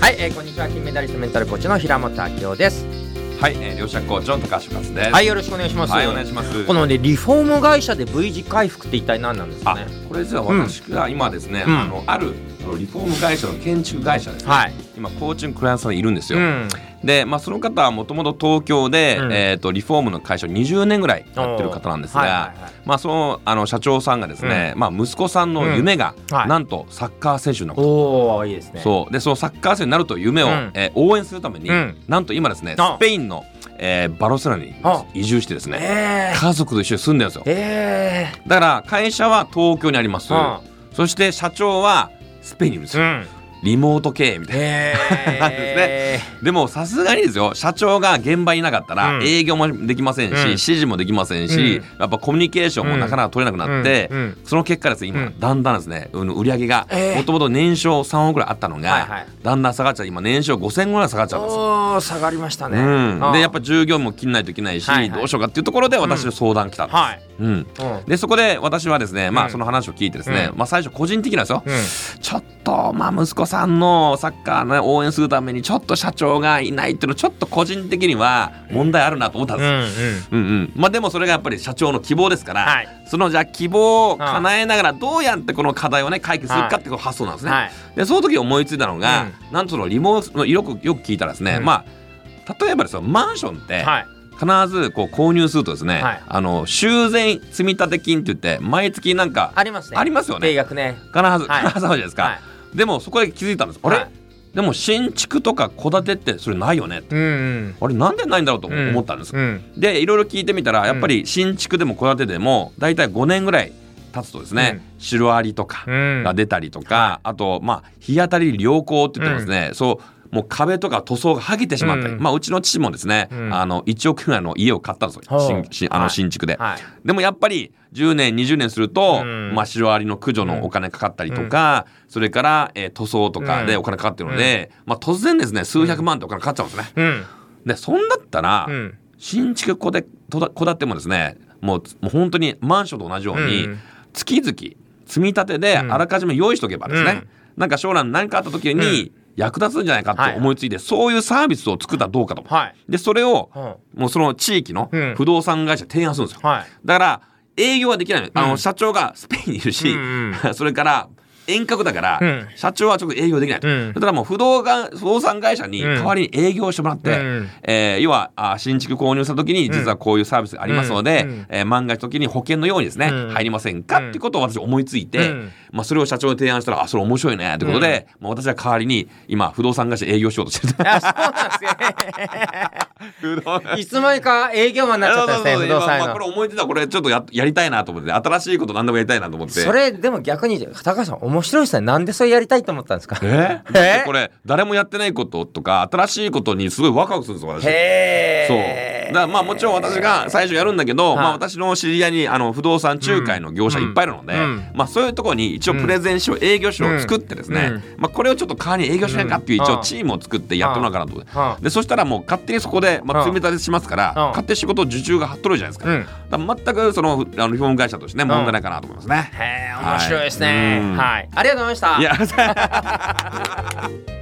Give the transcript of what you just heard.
はい、えー、こんにちは。金メダリストメンタルコーチの平本明夫です。はい、えー、両者コーチの高橋勝です。はいよろしくお願いします、はいお願いします。このねリフォーム会社で V 字回復って一体何なんですかあね、これ実は私が今ですね、うん。あのあるあのリフォーム会社の建築会社ですね。はい。今コーチングクライアントさんにいるんですよ。うん。で、まあその方はもともと東京で、うん。えっ、とリフォームの会社を20年ぐらいやってる方なんですが、はいはいはい。まあそのあの社長さんがですね、まあ息子さんの夢が、なんとサッカー選手になること。おおいいですね。そう。でそのサッカー選手になるという夢を、うん。えー応援するために、うん。なんと今ですねあ。スペインの、えーバルセロナにあ。移住してですねえー、家族と一緒に住んでるんですよ。えだから会社は東京にあります、うんそして社長はスペインにいるんですー、よ、うん。リモート経営みたいな。です でもさすがにですよ。社長が現場にいなかったらうん。営業もできませんし、うん。指示もできませんし、うん。やっぱコミュニケーションもなかなか取れなくなって、うん。うん。その結果ですね今、うん。だんだんですねうん売り上げがえー。もともと年商3億ぐらいあったのが、はいはい。だんだん下がっちゃって今年商5000ぐらい下がっちゃうんですよ。下がりましたね、でやっぱ従業員も切んないといけないし、はいはい。どうしようかっていうところで私の相談来たんです。はい、うん。うん。でそこで私はですね、まうん。あその話を聞いてですね、うん。まあ最初個人的なんですよ、うん。ちょっとまあ息子さんのサッカーの、ね、応援するためにちょっと社長がいないっていうのちょっと個人的には問題あるなと思ったんうです、んうん。うんうん。まあでもそれがやっぱり社長の希望ですから、はい。そのじゃあ希望を叶えながらどうやってこの課題をね解決するかっていう発想なんですね。はい。でその時思いついたのが、なんとそのリモートのよくよく聞いたらですね、うん。まあ例えばですよマンションってはい必ずこう購入するとですね、はい。あの修繕積立金って言って毎月なんかありますね。ありますよね。定額ね。必ず、はい。必ずあるじゃないですか、はい。でもそこで気づいたんです。あれ、はい。でも新築とか戸建てってそれないよねうんうん。あれなんでないんだろうとうん。思ったんです、うん。でいろいろ聞いてみたらやっぱり新築でも戸建てでも大体5年ぐらい経つとですね、シロアリとかうん。が出たりとか、あとまあ日当たり良好って言ってますね、そうもう壁とか塗装が剥げてしまった。り、うん。まあうちの父もですね、うん。あの1億円ぐらいの家を買ったんですよ。新新あのはい。新築で、はい。でもやっぱり10年20年すると、うん。まあ、シロアリの駆除のお金かかったりとか、それから、えー塗装とかでお金かかってるので、まあ、突然ですね数百万ってお金かかっちゃうんですね。うん。でそんだったら、うん。新築戸建てもですねもうもう本当にマンションと同じように、うん。月々積み立てでうん。あらかじめ用意しておけばですね、うん。なんか将来何かあった時に役立つんじゃないかって思いついて、そういうサービスを作ったらどうかと。はい。でそれをうん。もうその地域のうん。不動産会社に提案するんですよ。はい。だから営業はできない。の,、あうん。の社長がスペインにいるし、うん。それから遠隔だから、うん。社長はちょっと営業できないと、うん。だからもう不動産不動産会社に代わりに営業してもらって、うん。えー要はあ新築購入した時に実はこういうサービスがありますので、うん。えー万が一の時に保険のようにですね、うん。入りませんか、うん。ってことを私思いついて、うん。まあ、それを社長に提案したらあそれ面白いねってことで、まあ、私は代わりに今不動産会社営業しようとしてるあそうなんですよいつの間にか営業マンになっちゃったんですね不動産まあまあこれの思いついたこれちょっとややりたいなと思って。新しいこと何でもやりたいなと思ってそれでも逆に高橋さん面白いですねなんでそれやりたいと思ったんですか？え？え？これ誰もやってないこととか新しいことにすごいワクワクするんですよ私。へそう。えだからまあもちろん私が最初やるんだけど、はい。まあ、私の知り合いにあの不動産仲介の業者いっぱいいるので、うん。まあ、そういうところに一応プレゼン書、営業書を作ってですね、うん。まあ、これをちょっと代わりに営業しないかっていううん。一応チームを作ってやってもらおうかなとでそしたらもう勝手にそこで、まあ、積み立てしますから、うん。勝手に仕事受注が張っとるじゃないですか,、うん。だ全くそのあのリフォーム会社としてね問題ないかなと思いますね。へえ面白いですね。はい。ありがとうございました。いや